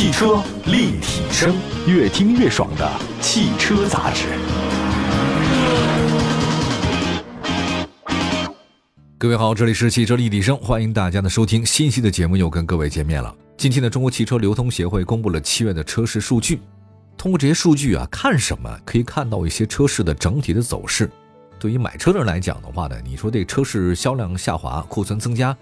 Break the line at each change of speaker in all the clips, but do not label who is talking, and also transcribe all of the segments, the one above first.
汽车立体声，越听越爽的汽车杂志。
各位好，这里是汽车立体声，欢迎大家的收听。新期的节目又跟各位见面了。近期呢，中国汽车流通协会公布了七月的车市数据。通过这些数据啊，看什么可以看到一些车市的整体的走势。对于买车的人来讲的话呢，你说这车市销量下滑，库存增加，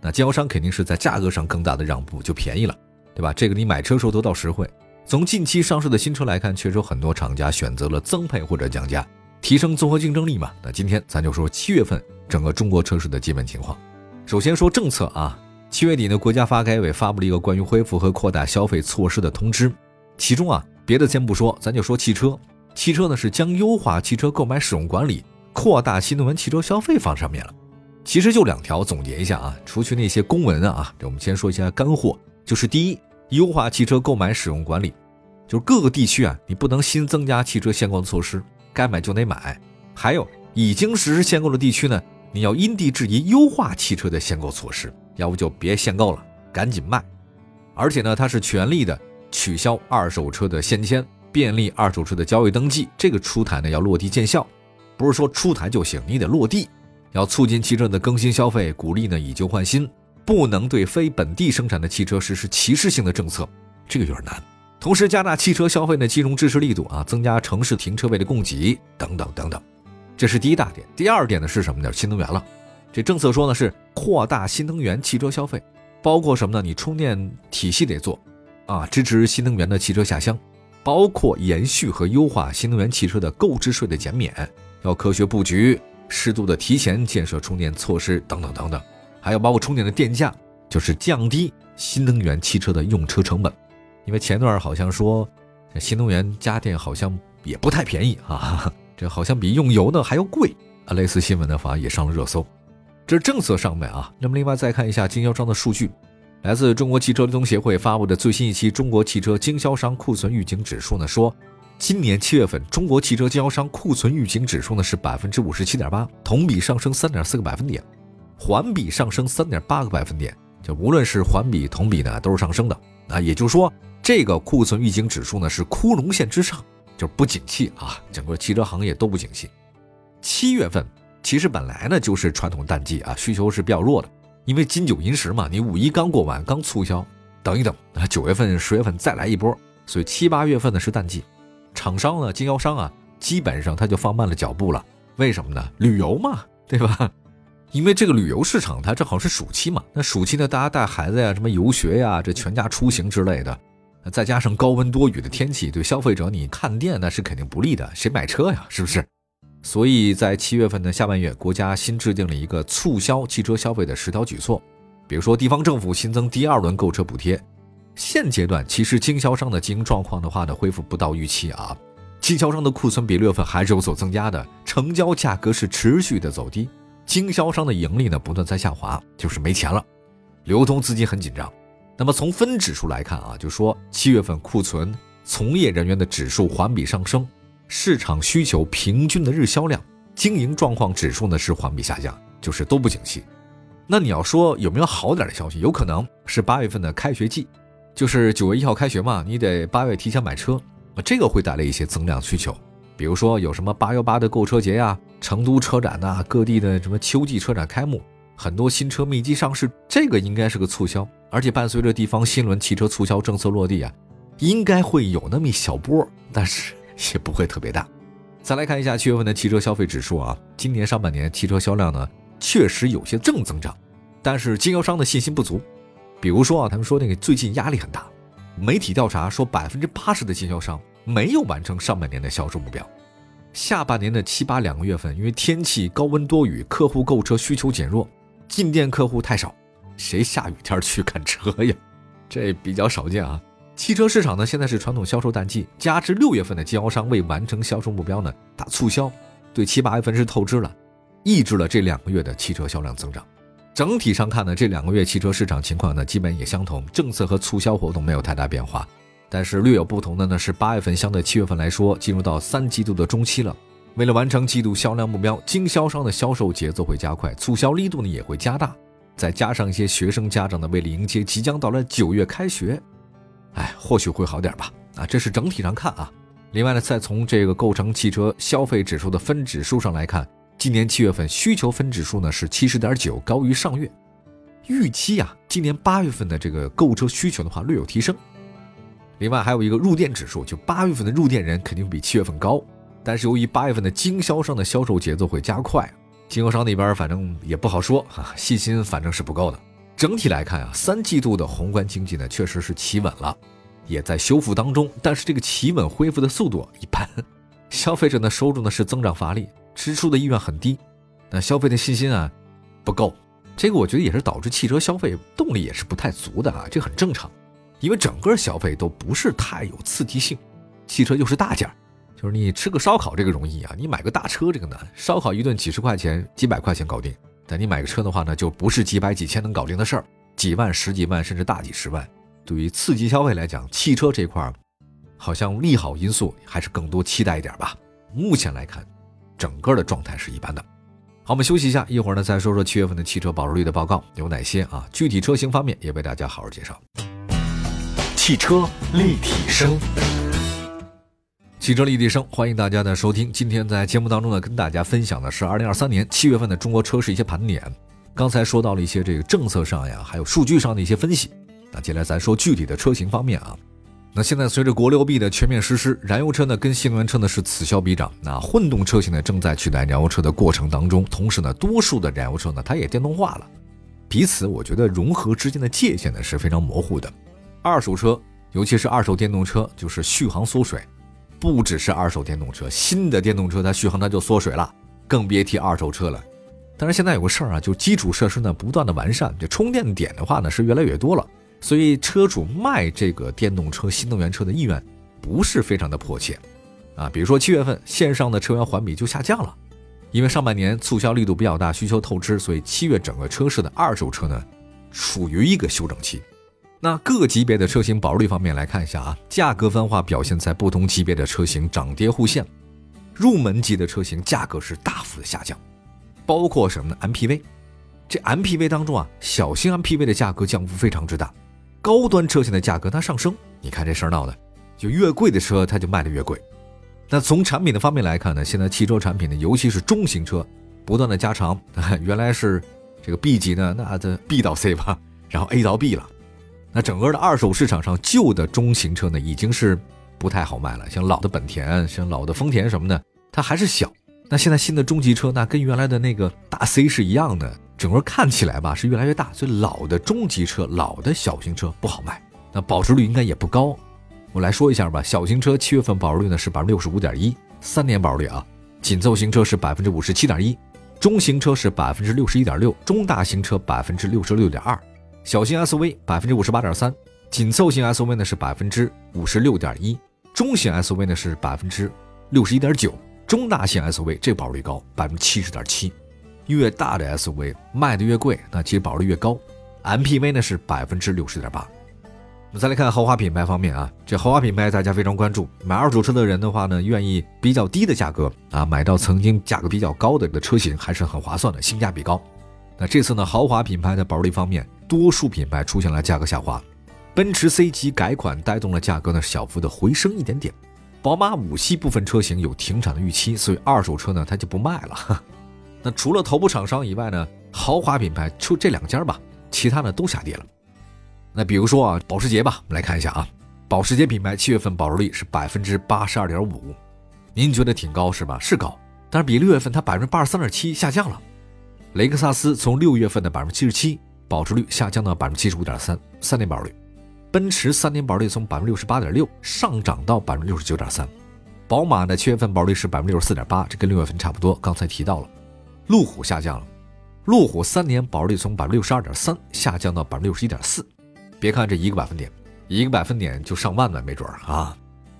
那经销商肯定是在价格上更大的让步，就便宜了，对吧？这个你买车时候得到实惠。从近期上市的新车来看，确实有很多厂家选择了增配或者降价，提升综合竞争力嘛。那今天咱就说七月份整个中国车市的基本情况。首先说政策啊，七月底呢，国家发改委发布了一个关于恢复和扩大消费措施的通知，其中啊。别的先不说，咱就说汽车。汽车呢是将优化汽车购买使用管理、扩大新能源汽车消费放上面了。其实就两条，总结一下啊，除去那些公文啊，我们先说一下干货。就是第一，优化汽车购买使用管理，就是各个地区啊，你不能新增加汽车限购的措施，该买就得买。还有已经实施限购的地区呢，你要因地制宜优化汽车的限购措施，要不就别限购了，赶紧卖。而且呢，它是全力的。取消二手车的限迁，便利二手车的交易登记。这个出台呢要落地见效，不是说出台就行，你得落地。要促进汽车的更新消费，鼓励呢以旧换新，不能对非本地生产的汽车实施歧视性的政策，这个有点难。同时加大汽车消费的金融支持力度啊，增加城市停车位的供给等等等等。这是第一大点。第二点呢是什么呢？新能源了。这政策说呢是扩大新能源汽车消费，包括什么呢？你充电体系得做。啊，支持新能源的汽车下乡，包括延续和优化新能源汽车的购置税的减免，要科学布局，适度的提前建设充电措施等等等等，还有包括充电的电价，就是降低新能源汽车的用车成本，因为前段好像说，新能源家电好像也不太便宜啊，这好像比用油呢还要贵。啊，类似新闻的话也上了热搜，这是政策上面啊，那么另外再看一下经销商的数据。来自中国汽车流通协会发布的最新一期中国汽车经销商库存预警指数呢，说，今年七月份中国汽车经销商库存预警指数呢是百分之五十七点八，同比上升三点四个百分点，环比上升三点八个百分点。就无论是环比、同比呢，都是上升的啊。也就是说，这个库存预警指数呢是枯荣线之上，就是不景气啊，整个汽车行业都不景气。七月份其实本来呢就是传统淡季啊，需求是比较弱的。因为金九银十嘛，你五一刚过完，刚促销，等一等啊，九月份、十月份再来一波，所以七八月份呢是淡季，厂商呢、经销商啊，基本上他就放慢了脚步了。为什么呢？旅游嘛，对吧？因为这个旅游市场它正好是暑期嘛，那暑期呢，大家带孩子呀，什么游学呀，这全家出行之类的，再加上高温多雨的天气，对消费者你看店那是肯定不利的，谁买车呀？是不是？所以在七月份的下半月，国家新制定了一个促销汽车消费的十条举措，比如说地方政府新增第二轮购车补贴。现阶段其实经销商的经营状况的话呢，恢复不到预期啊，经销商的库存比六月份还是有所增加的，成交价格是持续的走低，经销商的盈利呢不断在下滑，就是没钱了，流通资金很紧张。那么从分指数来看啊，就说七月份库存从业人员的指数环比上升。市场需求平均的日销量、经营状况指数呢是环比下降，就是都不景气。那你要说有没有好点的消息？有可能是八月份的开学季，就是九月一号开学嘛，你得八月提前买车，这个会带来一些增量需求。比如说有什么八幺八的购车节呀、成都车展呐、各地的什么秋季车展开幕，很多新车密集上市，这个应该是个促销。而且伴随着地方新轮汽车促销政策落地啊，应该会有那么一小波，但是。也不会特别大。再来看一下七月份的汽车消费指数啊，今年上半年汽车销量呢确实有些正增长，但是经销商的信心不足。比如说啊，他们说那个最近压力很大，媒体调查说百分之八十的经销商没有完成上半年的销售目标。下半年的七八两个月份，因为天气高温多雨，客户购车需求减弱，进店客户太少，谁下雨天去看车呀？这比较少见啊。汽车市场呢，现在是传统销售淡季，加之六月份的经销商未完成销售目标呢，打促销，对七八月份是透支了，抑制了这两个月的汽车销量增长。整体上看呢，这两个月汽车市场情况呢，基本也相同，政策和促销活动没有太大变化。但是略有不同的呢，是八月份相对七月份来说，进入到三季度的中期了。为了完成季度销量目标，经销商的销售节奏会加快，促销力度呢也会加大。再加上一些学生家长呢，为了迎接即将到来九月开学。哎，或许会好点吧。啊，这是整体上看啊。另外呢，再从这个构成汽车消费指数的分指数上来看，今年七月份需求分指数呢是七十点九，高于上月。预期啊，今年八月份的这个购车需求的话略有提升。另外还有一个入店指数，就八月份的入店人肯定比七月份高，但是由于八月份的经销商的销售节奏会加快，经销商那边反正也不好说啊，信心反正是不够的。整体来看啊，三季度的宏观经济呢确实是企稳了。也在修复当中，但是这个企稳恢复的速度一般，消费者的收入呢是增长乏力，支出的意愿很低，那消费的信心啊不够，这个我觉得也是导致汽车消费动力也是不太足的啊，这很正常，因为整个消费都不是太有刺激性，汽车又是大件儿就是你吃个烧烤这个容易啊，你买个大车这个难，烧烤一顿几十块钱、几百块钱搞定，但你买个车的话呢，就不是几百几千能搞定的事儿，几万、十几万甚至大几十万。对于刺激消费来讲，汽车这块儿好像利好因素还是更多期待一点吧。目前来看，整个的状态是一般的。好，我们休息一下，一会儿呢再说说七月份的汽车保值率的报告有哪些啊？具体车型方面也为大家好好介绍。
汽车立体声，
汽车立体声，欢迎大家的收听。今天在节目当中呢，跟大家分享的是二零二三年七月份的中国车市一些盘点。刚才说到了一些这个政策上呀，还有数据上的一些分析。那接下来咱说具体的车型方面啊，那现在随着国六 B 的全面实施，燃油车呢跟新能源车呢是此消彼长，那混动车型呢正在取代燃油车的过程当中，同时呢多数的燃油车呢它也电动化了，彼此我觉得融合之间的界限呢是非常模糊的。二手车，尤其是二手电动车，就是续航缩水，不只是二手电动车，新的电动车它续航它就缩水了，更别提二手车了。但是现在有个事儿啊，就基础设施呢不断的完善，这充电点的话呢是越来越多了。所以车主卖这个电动车、新能源车的意愿不是非常的迫切，啊，比如说七月份线上的车源环比就下降了，因为上半年促销力度比较大，需求透支，所以七月整个车市的二手车呢处于一个休整期。那各级别的车型保值率方面来看一下啊，价格分化表现在不同级别的车型涨跌互现，入门级的车型价格是大幅的下降，包括什么呢？MPV，这 MPV 当中啊，小型 MPV 的价格降幅非常之大。高端车型的价格它上升，你看这事儿闹的，就越贵的车它就卖的越贵。那从产品的方面来看呢，现在汽车产品呢，尤其是中型车，不断的加长，原来是这个 B 级呢，那这 B 到 C 吧，然后 A 到 B 了。那整个的二手市场上，旧的中型车呢，已经是不太好卖了，像老的本田，像老的丰田什么的，它还是小。那现在新的中级车，那跟原来的那个大 C 是一样的。整个看起来吧是越来越大，所以老的中级车、老的小型车不好卖，那保值率应该也不高。我来说一下吧，小型车七月份保值率呢是百分之六十五点一，三年保值率啊。紧凑型车是百分之五十七点一，中型车是百分之六十一点六，中大型车百分之六十六点二，小型 SUV 百分之五十八点三，紧凑型 SUV 呢是百分之五十六点一，中型 SUV 呢是百分之六十一点九，中大型 SUV 这保值率高，百分之七十点七。越大的 SUV 卖的越贵，那其实保值率越高。MPV 呢是百分之六十点八。我们再来看豪华品牌方面啊，这豪华品牌大家非常关注。买二手车的人的话呢，愿意比较低的价格啊，买到曾经价格比较高的这个车型，还是很划算的，性价比高。那这次呢，豪华品牌的保值率方面，多数品牌出现了价格下滑。奔驰 C 级改款带动了价格呢小幅的回升一点点。宝马五系部分车型有停产的预期，所以二手车呢它就不卖了。那除了头部厂商以外呢，豪华品牌就这两家吧，其他呢都下跌了。那比如说啊，保时捷吧，我们来看一下啊，保时捷品牌七月份保值率是百分之八十二点五，您觉得挺高是吧？是高，但是比六月份它百分之八十三点七下降了。雷克萨斯从六月份的百分之七十七保值率下降到百分之七十五点三，三年保值率。奔驰三年保值率从百分之六十八点六上涨到百分之六十九点三。宝马的七月份保值率是百分之六十四点八，这跟六月份差不多。刚才提到了。路虎下降了，路虎三年保值率从百分之六十二点三下降到百分之六十一点四，别看这一个百分点，一个百分点就上万了，没准儿啊。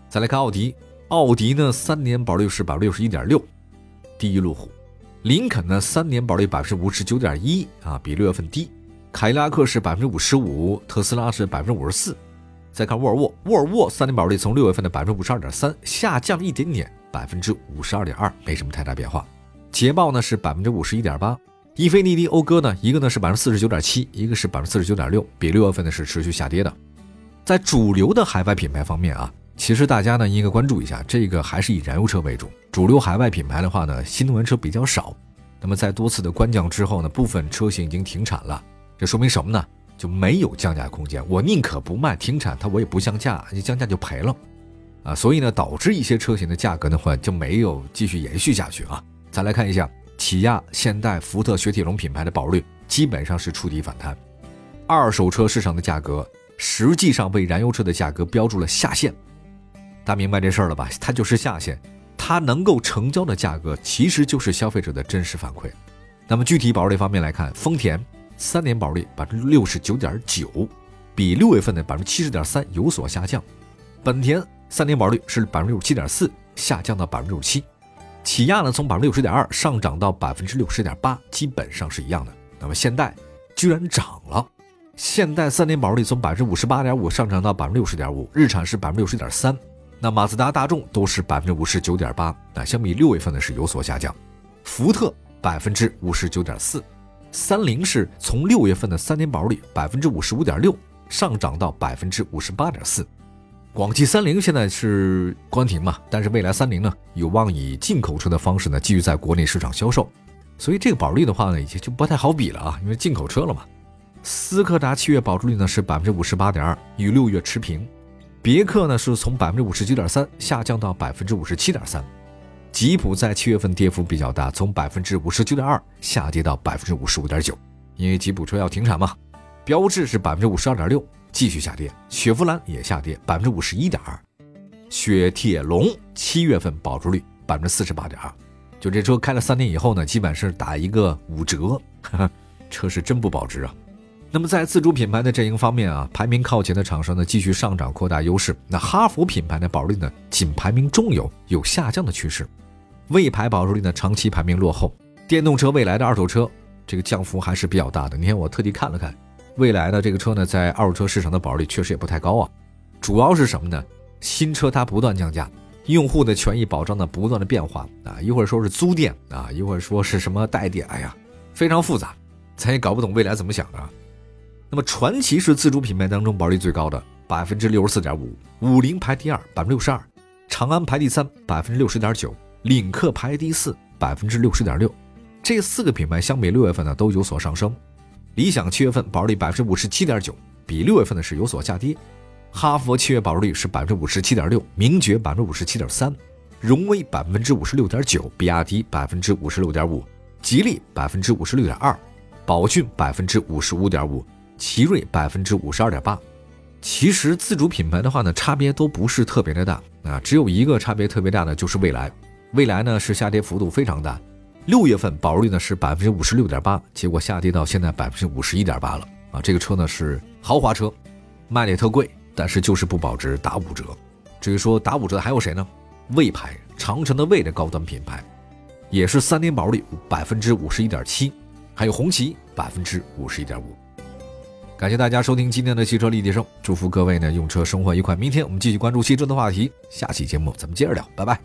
再来看奥迪，奥迪呢三年保率是百分之六十一点六，低于路虎。林肯呢三年保率百分之五十九点一啊，比六月份低。凯迪拉克是百分之五十五，特斯拉是百分之五十四。再看沃尔沃，沃尔沃三年保值率从六月份的百分之五十二点三下降一点点，百分之五十二点二，没什么太大变化。捷豹呢是百分之五十一点八，英菲尼迪、讴歌呢，一个呢是百分之四十九点七，一个是百分之四十九点六，比六月份呢是持续下跌的。在主流的海外品牌方面啊，其实大家呢应该关注一下，这个还是以燃油车为主。主流海外品牌的话呢，新能源车比较少。那么在多次的官降之后呢，部分车型已经停产了。这说明什么呢？就没有降价空间。我宁可不卖，停产它我也不降价，你降价就赔了。啊，所以呢，导致一些车型的价格的话就没有继续延续下去啊。再来看一下，起亚、现代、福特、雪铁龙品牌的保率基本上是触底反弹。二手车市场的价格实际上被燃油车的价格标注了下限。大家明白这事儿了吧？它就是下限。它能够成交的价格，其实就是消费者的真实反馈。那么具体保值率方面来看，丰田三年保率百分之六十九点九，比六月份的百分之七十点三有所下降。本田三年保率是百分之六十七点四，下降到百分之六十七。起亚呢，从百分之六十点二上涨到百分之六十点八，基本上是一样的。那么现代居然涨了，现代三年保率从百分之五十八点五上涨到百分之六十点五，日产是百分之六十点三。那马自达、大众都是百分之五十九点八，那相比六月份呢是有所下降。福特百分之五十九点四，三菱是从六月份的三年保率百分之五十五点六上涨到百分之五十八点四。广汽三菱现在是关停嘛，但是未来三菱呢有望以进口车的方式呢继续在国内市场销售，所以这个保率的话呢也就不太好比了啊，因为进口车了嘛。斯柯达七月保值率呢是百分之五十八点二，与六月持平。别克呢是从百分之五十九点三下降到百分之五十七点三，吉普在七月份跌幅比较大，从百分之五十九点二下跌到百分之五十五点九，因为吉普车要停产嘛。标致是百分之五十二点六继续下跌，雪佛兰也下跌百分之五十一点二，雪铁龙七月份保值率百分之四十八点二，就这车开了三年以后呢，基本是打一个五折，车是真不保值啊。那么在自主品牌的阵营方面啊，排名靠前的厂商呢继续上涨扩大优势。那哈弗品牌的保值率呢仅排名中游，有下降的趋势。魏牌保值率呢长期排名落后。电动车未来的二手车这个降幅还是比较大的。你看我特地看了看，未来的这个车呢在二手车市场的保值率确实也不太高啊。主要是什么呢？新车它不断降价，用户的权益保障呢不断的变化啊，一会儿说是租店啊，一会儿说是什么代店，哎呀，非常复杂，咱也搞不懂未来怎么想的。那么传奇是自主品牌当中保值率最高的，百分之六十四点五，五菱排第二，百分之六十二，长安排第三，百分之六十点九，领克排第四，百分之六十点六，这四个品牌相比六月份呢都有所上升。理想七月份保值率百分之五十七点九，比六月份呢是有所下跌。哈弗七月保值率是百分之五十七点六，名爵百分之五十七点三，荣威百分之五十六点九，比亚迪百分之五十六点五，吉利百分之五十六点二，宝骏百分之五十五点五。奇瑞百分之五十二点八，其实自主品牌的话呢，差别都不是特别的大啊，只有一个差别特别大的就是蔚来，未来呢是下跌幅度非常大，六月份保值率呢是百分之五十六点八，结果下跌到现在百分之五十一点八了啊，这个车呢是豪华车，卖的也特贵，但是就是不保值，打五折。至于说打五折的还有谁呢？魏牌，长城的魏的高端品牌，也是三年保值率百分之五十一点七，还有红旗百分之五十一点五。感谢大家收听今天的汽车立体声，祝福各位呢用车生活愉快。明天我们继续关注汽车的话题，下期节目咱们接着聊，拜拜。